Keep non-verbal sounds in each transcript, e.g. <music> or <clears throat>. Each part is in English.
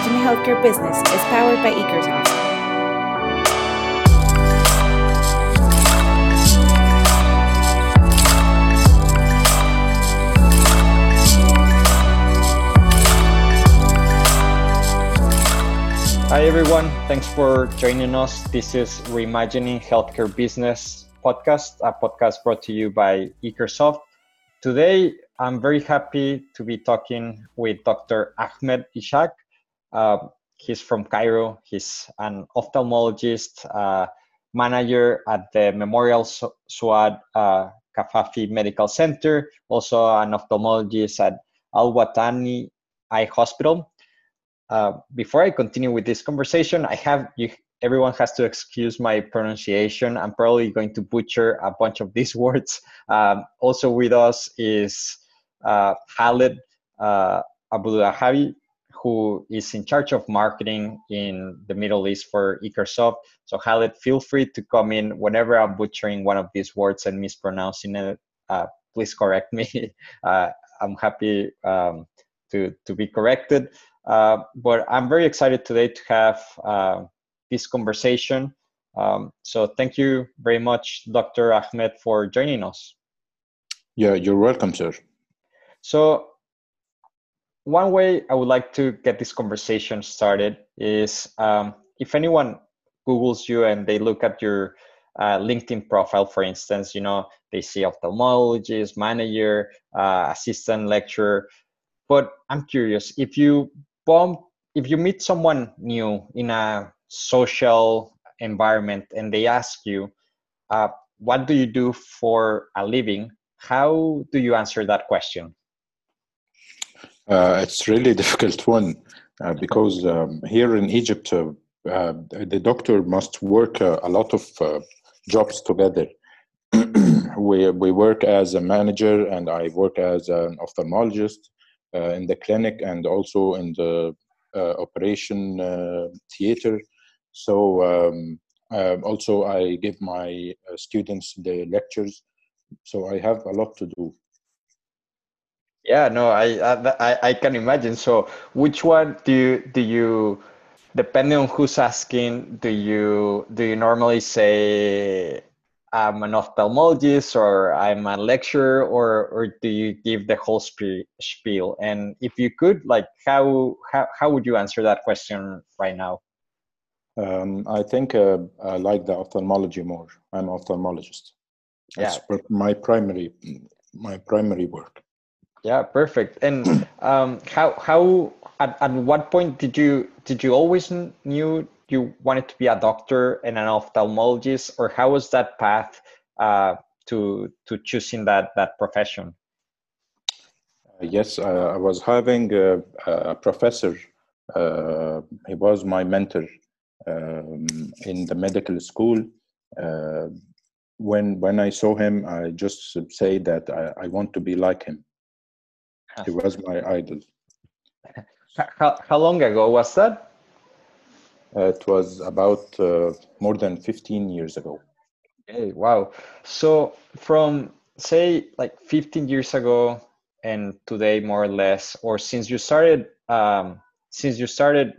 Reimagining Healthcare Business is powered by Ekersoft. Hi, everyone. Thanks for joining us. This is Reimagining Healthcare Business podcast, a podcast brought to you by Ekersoft. Today, I'm very happy to be talking with Dr. Ahmed Ishaq. Uh, he's from Cairo. He's an ophthalmologist, uh, manager at the Memorial Suad uh, Kafafi Medical Center, also an ophthalmologist at Al Watani Eye Hospital. Uh, before I continue with this conversation, I have you. Everyone has to excuse my pronunciation. I'm probably going to butcher a bunch of these <laughs> words. Um, also with us is uh, Khaled uh, Abdulahabi, who is in charge of marketing in the Middle East for Ekersoft. So Khaled, feel free to come in whenever I'm butchering one of these words and mispronouncing it. Uh, please correct me. <laughs> Uh, I'm happy um, to to be corrected. Uh, but I'm very excited today to have uh, this conversation. Um, so thank you very much, Dr. Ahmed, for joining us. Yeah, you're welcome, sir. So one way I would like to get this conversation started is um, if anyone Googles you and they look at your uh, LinkedIn profile, for instance, you know, they see ophthalmologist, manager, uh, assistant lecturer. But I'm curious, if you bump if you meet someone new in a social environment and they ask you uh, what do you do for a living how do you answer that question uh, it's really <laughs> difficult one uh, because um, here in egypt uh, uh, the doctor must work uh, a lot of jobs together <clears throat> we, we work as a manager and i work as an ophthalmologist uh, in the clinic and also in the uh, operation uh, theater. So um, also I give my students the lectures. So I have a lot to do. Yeah, no, I, I I can imagine. So, which one do you do you, depending on who's asking, do you do you normally say I'm an ophthalmologist or I'm a lecturer or or do you give the whole spiel? And if you could, like, how how how would you answer that question right now? Um, I think uh, I like the ophthalmology more. I'm an ophthalmologist. That's yeah. my primary my primary work. Yeah, perfect. And um, how how at, at what point did you did you always knew you wanted to be a doctor and an ophthalmologist, or how was that path uh, to to choosing that that profession? Uh, yes, uh, I was having a, a professor. Uh, he was my mentor um, in the medical school. Uh, when when I saw him, I just say that I, I want to be like him. He was my idol. How, how long ago was that? Uh, it was about uh, more than 15 years ago. Okay, wow. So from say like 15 years ago and today more or less, or since you started um, since you started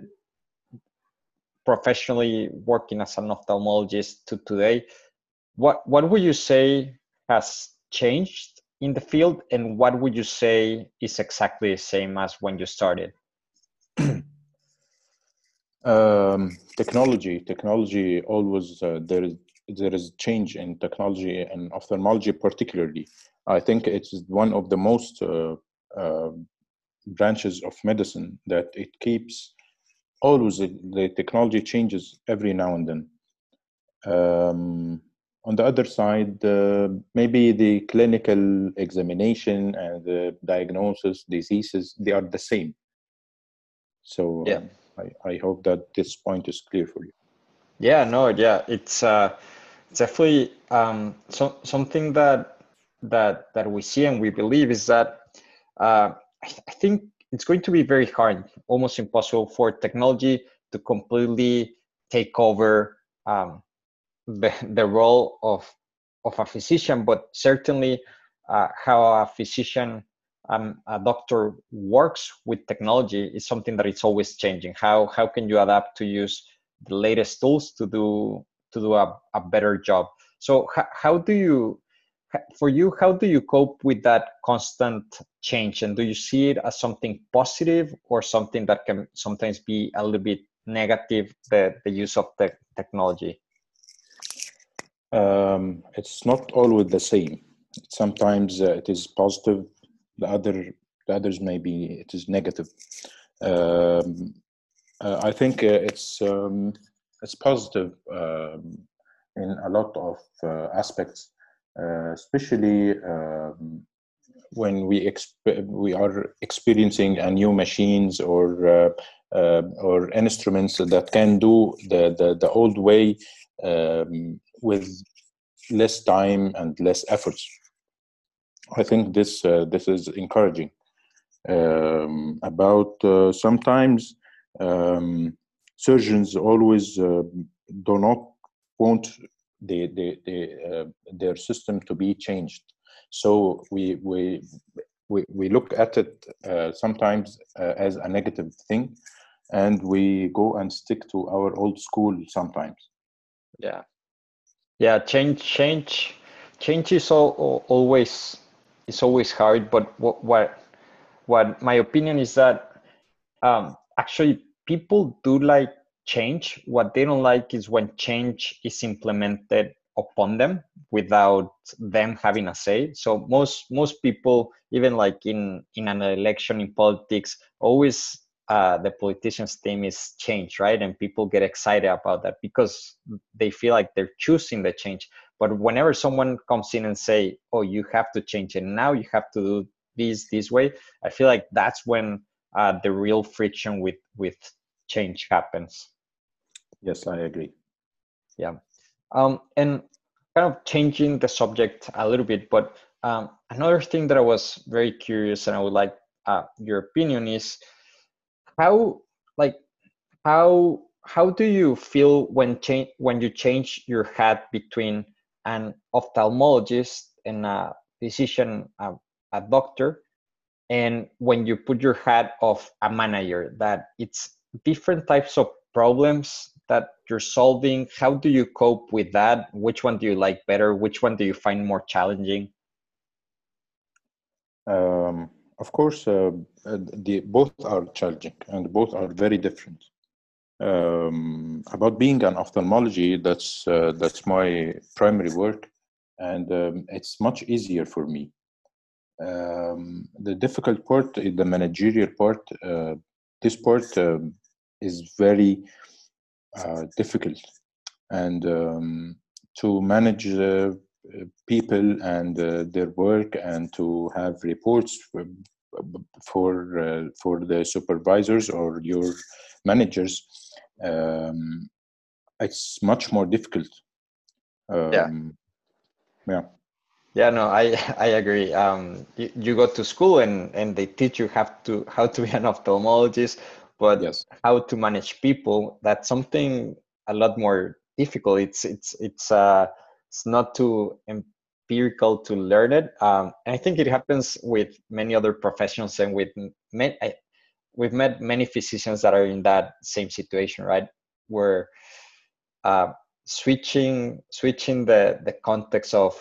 professionally working as an ophthalmologist to today, what what would you say has changed in the field and what would you say is exactly the same as when you started? <clears throat> Um, technology, technology always uh, there is there is change in technology and ophthalmology particularly. I think it's one of the most uh, uh, branches of medicine that it keeps always the technology changes every now and then. Um, on the other side, uh, maybe the clinical examination and the diagnosis, diseases, they are the same. So yeah. I, I hope that this point is clear for you. Yeah, no, yeah, it's uh, definitely um, so, something that that that we see and we believe is that uh, I, th- I think it's going to be very hard, almost impossible for technology to completely take over um, the the role of of a physician, but certainly uh, how a physician um, a doctor works with technology is something that it's always changing. How how can you adapt to use the latest tools to do to do a, a better job? So how, how do you for you how do you cope with that constant change and do you see it as something positive or something that can sometimes be a little bit negative the, the use of the technology um, it's not always the same. Sometimes uh, it is positive the other the others maybe it is negative. Um, uh, i think uh, it's um, it's positive um, in a lot of uh, aspects uh, especially um, when we exp- we are experiencing a new machines or uh, uh, or instruments that can do the the, the old way um, with less time and less efforts. I think this uh, this is encouraging. Um, about uh, sometimes um, surgeons always uh, do not want the, the, the, uh, their system to be changed. So we, we, we, we look at it uh, sometimes uh, as a negative thing and we go and stick to our old school sometimes. Yeah. Yeah, change, change, change is all, always, it's always hard. But what, what, what my opinion is that um, actually people do like change. What they don't like is when change is implemented upon them without them having a say. So most most people, even like in in an election in politics, always uh, the politicians' theme is change, right? And people get excited about that because they feel like they're choosing the change. But whenever someone comes in and say, "Oh, you have to change it now, you have to do this this way," I feel like that's when uh, the real friction with with change happens. Yes, I agree. Yeah. Um, and kind of changing the subject a little bit, but um, another thing that I was very curious and I would like uh, your opinion is how, like, how how do you feel when change when you change your hat between an ophthalmologist and a physician, a, a doctor, and when you put your hat of a manager, that it's different types of problems that you're solving? How do you cope with that? Which one do you like better? Which one do you find more challenging? Um, of course uh, the both are challenging and both are very different. Um, about being an ophthalmology that's uh, that's my primary work and um, it's much easier for me. Um, the difficult part is the managerial part uh, this part um, is very uh, difficult. And um, to manage uh, people and uh, their work and to have reports for for, uh, for the supervisors or your managers um, it's much more difficult. Um, yeah yeah. Yeah no i i agree. Um, you, you go to school and and they teach you how to how to be an ophthalmologist but yes. how to manage people that's something a lot more difficult. It's it's it's uh it's not too empirical to learn it. Um and i think it happens with many other professions and with many we've met many physicians that are in that same situation right? Where uh switching switching the the context of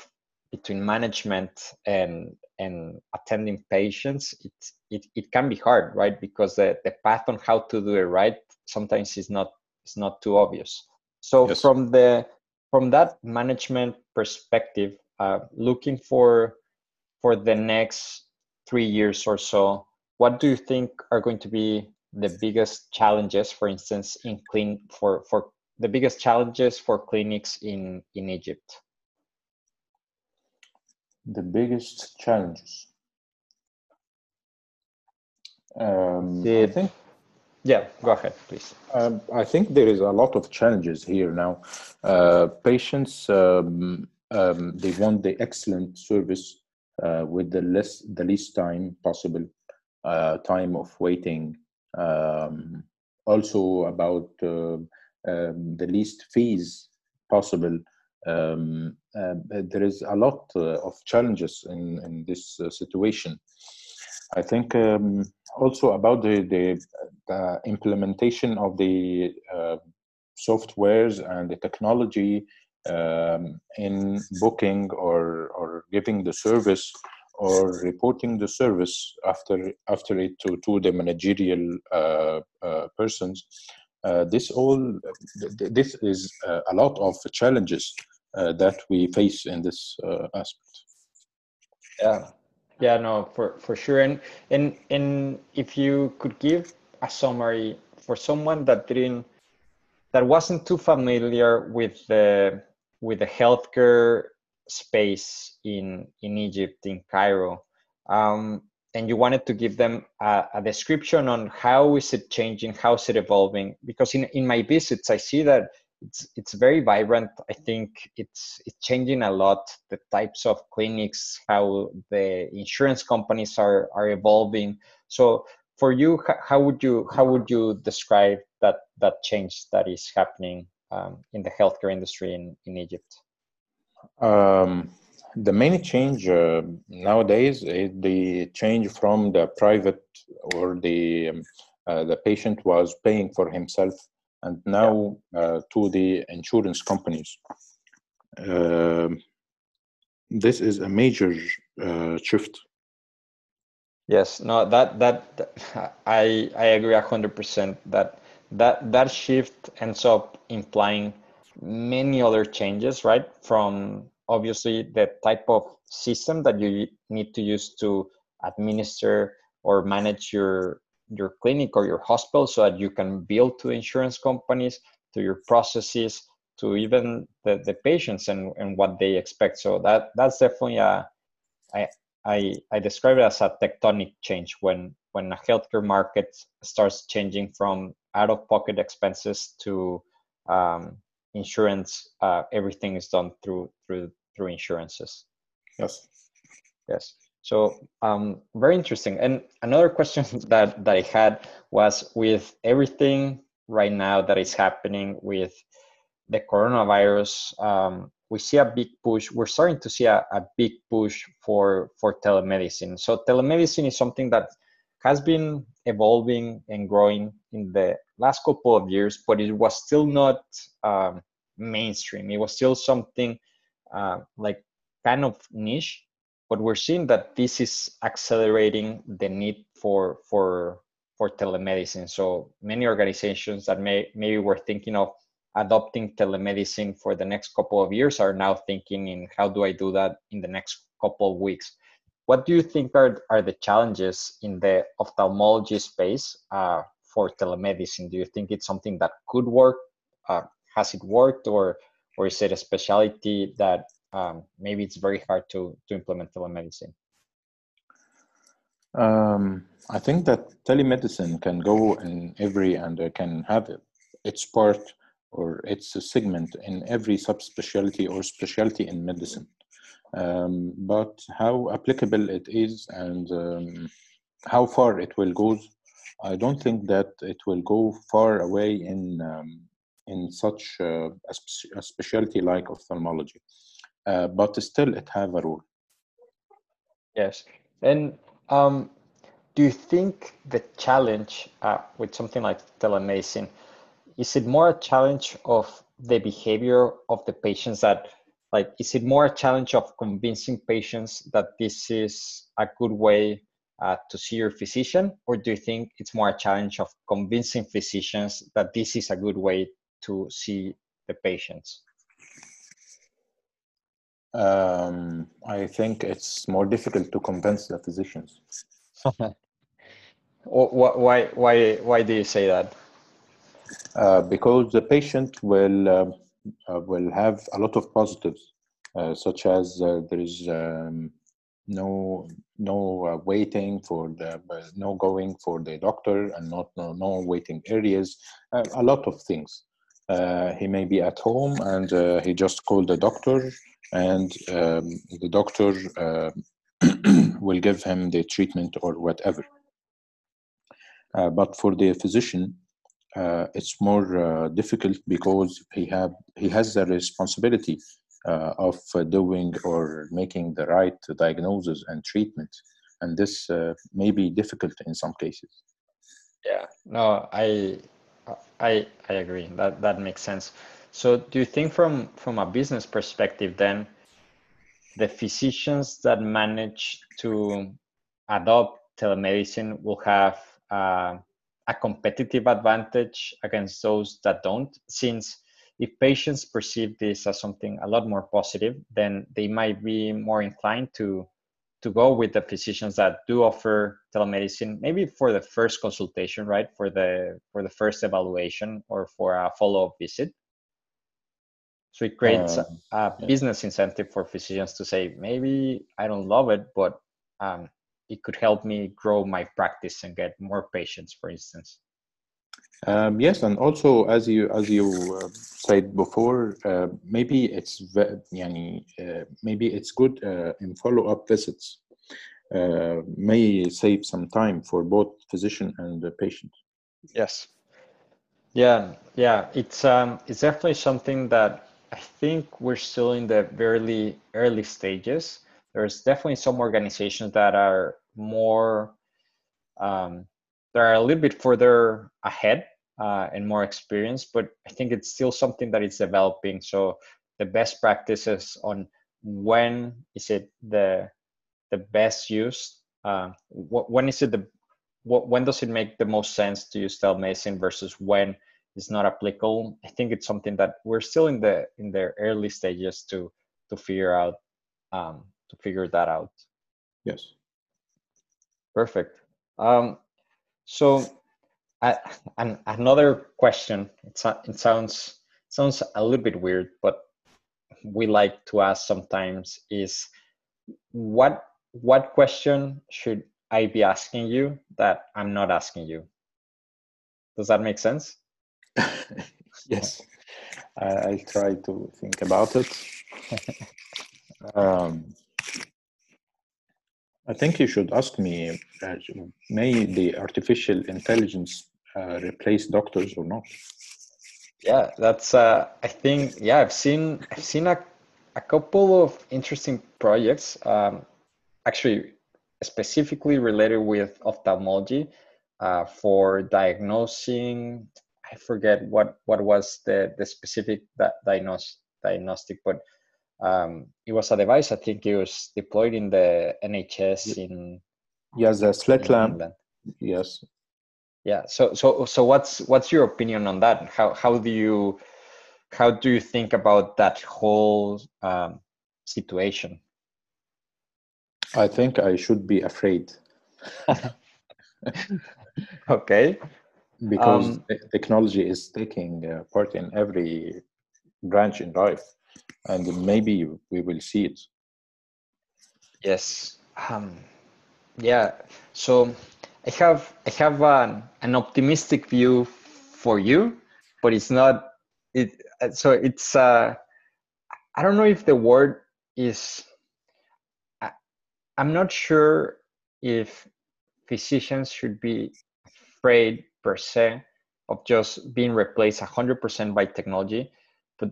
between management and and attending patients it, it it can be hard right? Because the the path on how to do it right sometimes is not is not too obvious. So yes. from the from that management perspective uh, looking for for the next three years or so what do you think are going to be the biggest challenges for instance in clean for for the biggest challenges for clinics in in egypt the biggest challenges? Um, I think, yeah, go ahead, please. Um, I think there is a lot of challenges here now. Uh, patients, um, um they want the excellent service uh, with the less, the least time possible, uh, time of waiting. Um, also about uh, um, the least fees possible um, uh, there is a lot uh, of challenges in, in this uh, situation. I think um, also about the, the, the, implementation of the uh, softwares and the technology um, in booking or, or giving the service or reporting the service after after it to, to the managerial uh, uh, persons. Uh, this all this is uh, a lot of challenges uh, that we face in this uh, aspect. Yeah, yeah, no, for for sure. And and and if you could give a summary for someone that didn't that wasn't too familiar with the with the healthcare space in in Egypt in Cairo, um, and you wanted to give them a, a, description on how is it changing, how is it evolving? Because in in my visits, I see that it's it's very vibrant. I think it's it's changing a lot. The types of clinics, how the insurance companies are are evolving. So for you, how would you how would you describe that that change that is happening um, in the healthcare industry in in Egypt? Um, the main change uh, nowadays is the change from the private or the um, uh, the patient was paying for himself and now uh, to the insurance companies. Uh, this is a major uh, shift. Yes, no, that, that, that <laughs> I I agree hundred percent that that that shift ends up implying many other changes, right? From obviously the type of system that you need to use to administer or manage your your clinic or your hospital so that you can build to insurance companies to your processes to even the, the patients and, and what they expect. So that that's definitely a I, I i describe it as a tectonic change when when a healthcare market starts changing from out of pocket expenses to um, insurance uh, everything is done through through through insurances. Yes. Yes so um, very interesting. And another question <laughs> that, that I had was with everything right now that is happening with the coronavirus, um, we see a big push. We're starting to see a, a big push for for telemedicine. So telemedicine is something that has been evolving and growing in the last couple of years, but it was still not um, mainstream. It was still something uh, like kind of niche but we're seeing that this is accelerating the need for for for telemedicine. So many organizations that may maybe were thinking of adopting telemedicine for the next couple of years are now thinking in how do i do that in the next couple of weeks. What do you think are, are the challenges in the ophthalmology space uh, for telemedicine? Do you think it's something that could work? Uh, has it worked or or is it a specialty that um, maybe it's very hard to to implement telemedicine. Um, i think that telemedicine can go in every and can have its part or its segment in every subspecialty or specialty in medicine. Um, but how applicable it is and um, how far it will go i don't think that it will go far away in um, in such uh, a, spe- a specialty like ophthalmology uh, but still it have a role. Yes, and um, do you think the challenge uh, with something like telemedicine is it more a challenge of the behavior of the patients that like is it more a challenge of convincing patients that this is a good way uh, to see your physician? Or do you think it's more a challenge of convincing physicians that this is a good way to see the patients um, I think it's more difficult to convince the physicians. <laughs> why, why, why do you say that? Uh, because the patient will uh, uh, will have a lot of positives, uh, such as uh, there is um, no no uh, waiting for the no going for the doctor and not no, no waiting areas, a lot of things. He may be at home and he just called the doctor and um, the doctor uh, <clears throat> will give him the treatment or whatever. Uh, but for the physician, uh, it's more uh, difficult because he have he has the responsibility uh, of doing or making the right diagnosis and treatment. And this uh, may be difficult in some cases. Yeah. No i i i agree. That that makes sense. So do you think from from a business perspective then the physicians that manage to adopt telemedicine will have uh, a competitive advantage against those that don't? Since if patients perceive this as something a lot more positive then they might be more inclined to to go with the physicians that do offer telemedicine maybe for the first consultation right? For the for the first evaluation or for a follow-up visit. So it creates uh, a yeah. business incentive for physicians to say maybe i don't love it but um, it could help me grow my practice and get more patients for instance um, yes, and also as you as you uh, said before, uh, maybe it's yani, uh, maybe it's good uh, in follow up visits. Uh, may save some time for both physician and the patient. Yes. Yeah, yeah, it's um, it's definitely something that I think we're still in the very early stages. There's definitely some organizations that are more um, they're a little bit further ahead uh, and more experience but I think it's still something that is developing. So the best practices on when is it the the best use? Uh, what, when is it the what, when does it make the most sense to use telemedicine versus when it's not applicable? I think it's something that we're still in the in the early stages to to figure out um, to figure that out. Yes. Perfect. Um, so, uh, and another question. It's it sounds sounds a little bit weird, but we like to ask sometimes is what what question should I be asking you that I'm not asking you? Does that make sense? <laughs> yes, I'll try to think about it. <laughs> um, I think you should ask me, uh, may the artificial intelligence uh, replace doctors or not? Yeah, that's. Uh, I think. Yeah, I've seen. I've seen a, a couple of interesting projects. Um, actually, specifically related with ophthalmology, uh, for diagnosing. I forget what what was the the specific that diagnos, diagnostic, but um, it was a device. I think it was deployed in the NHS in yes, the slit lamp. Yes. Yeah. So so so what's what's your opinion on that? How how do you how do you think about that whole um, situation? I think I should be afraid. <laughs> okay. Because um, technology is taking uh, part in every branch in life and maybe we will see it yes um, yeah so i have i have an, an optimistic view for you but it's not it so it's uh i don't know if the word is I, i'm not sure if physicians should be afraid per se of just being replaced 100% by technology but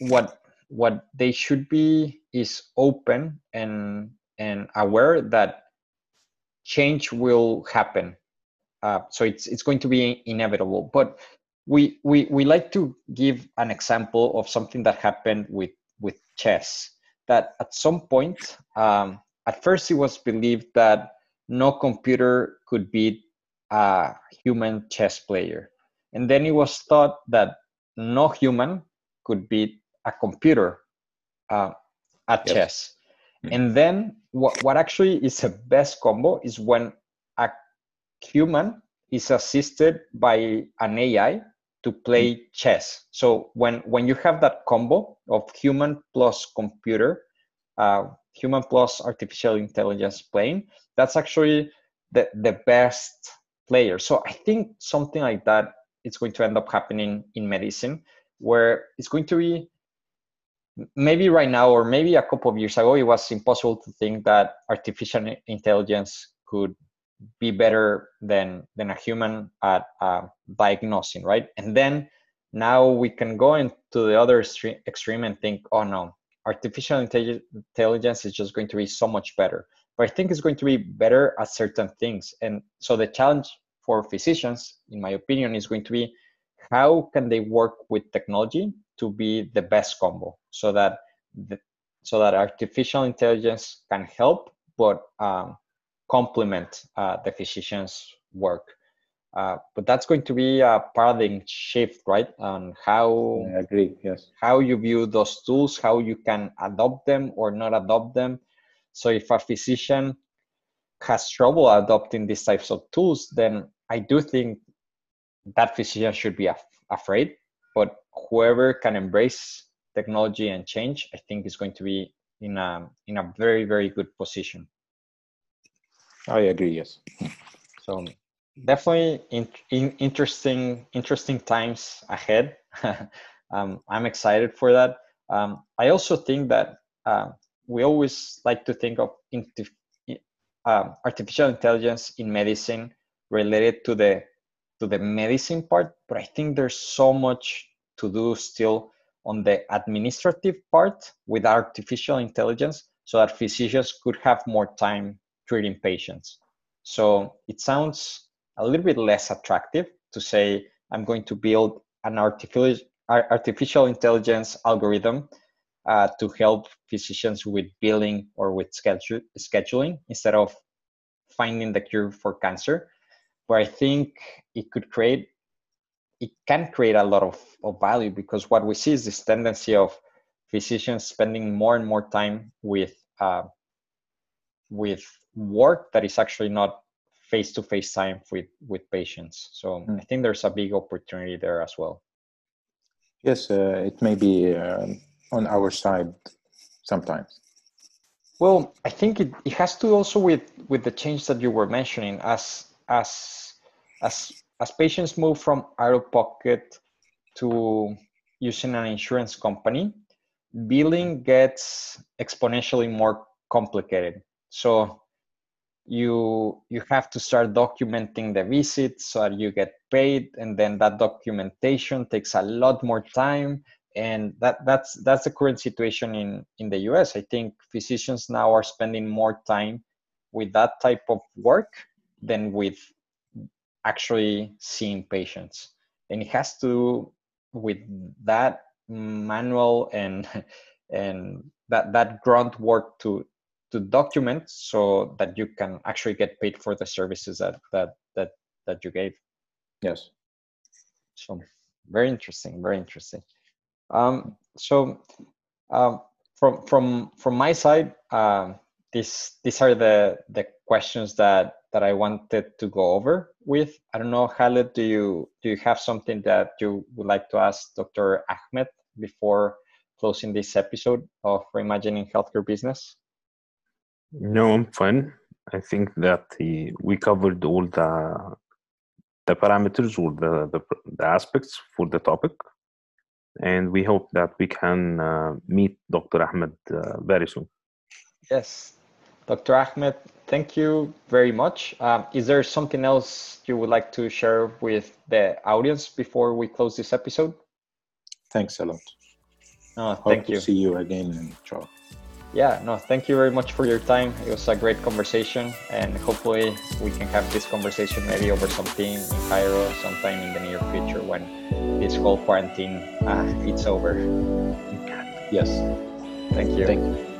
what what they should be is open and and aware that change will happen. Uh, so it's it's going to be inevitable. But we we we like to give an example of something that happened with with chess. That at some point, um, at first, it was believed that no computer could beat a human chess player, and then it was thought that no human could beat a computer uh, at yes. chess. And then what, what actually is the best combo is when a human is assisted by an AI to play mm-hmm. chess. So when when you have that combo of human plus computer, uh, human plus artificial intelligence playing, that's actually the the best player. So I think something like that is going to end up happening in medicine, where it's going to be maybe right now or maybe a couple of years ago it was impossible to think that artificial intelligence could be better than than a human at uh, diagnosing right? And then now we can go into the other extreme and think oh no artificial intelligence is just going to be so much better. But I think it's going to be better at certain things. And so the challenge for physicians, in my opinion, is going to be how can they work with technology to be the best combo so that the, so that artificial intelligence can help but um, complement uh, the physician's work. Uh, but that's going to be a paradigm shift right? On how I agree yes. how you view those tools how you can adopt them or not adopt them. So if a physician has trouble adopting these types of tools then i do think that physician should be af- afraid but whoever can embrace technology and change i think is going to be in a in a very very good position. I agree yes. So definitely in, in interesting interesting times ahead. <laughs> Um, i'm excited for that. Um, i also think that uh, we always like to think of uh, artificial intelligence in medicine related to the to the medicine part, but I think there's so much to do still on the administrative part with artificial intelligence so that physicians could have more time treating patients. So it sounds a little bit less attractive to say, I'm going to build an artificial, artificial intelligence algorithm uh, to help physicians with billing or with schedule, scheduling instead of finding the cure for cancer But I think it could create it can create a lot of, of value because what we see is this tendency of physicians spending more and more time with uh, with work that is actually not face to face time with with patients. So mm. I think there's a big opportunity there as well. Yes, uh, it may be uh, on our side sometimes. Well, I think it, it has to also with with the change that you were mentioning as as as as patients move from out of pocket to using an insurance company, billing gets exponentially more complicated. So you you have to start documenting the visits so that you get paid and then that documentation takes a lot more time and that that's that's the current situation in in the US I think physicians now are spending more time with that type of work than with actually seeing patients. And it has to do with that manual and <laughs> and that that grunt work to to document so that you can actually get paid for the services that that that that you gave. Yes. So very interesting very interesting. Um so um from from from my side um this these are the the questions that that I wanted to go over with. I don't know, Khaled, do you do you have something that you would like to ask Dr. Ahmed before closing this episode of Reimagining Healthcare Business? No, I'm fine. I think that the, we covered all the the parameters or the, the, the aspects for the topic, and we hope that we can uh, meet Dr. Ahmed uh, very soon. Yes, Dr. Ahmed, thank you very much. Um, is there something else you would like to share with the audience before we close this episode? Thanks a lot. No, thank Hope you. To see you again, Charles. Yeah, no, thank you very much for your time. It was a great conversation, and hopefully we can have this conversation maybe over something in Cairo sometime in the near future when this whole quarantine uh, it's over. Yes. Thank you. Thank you.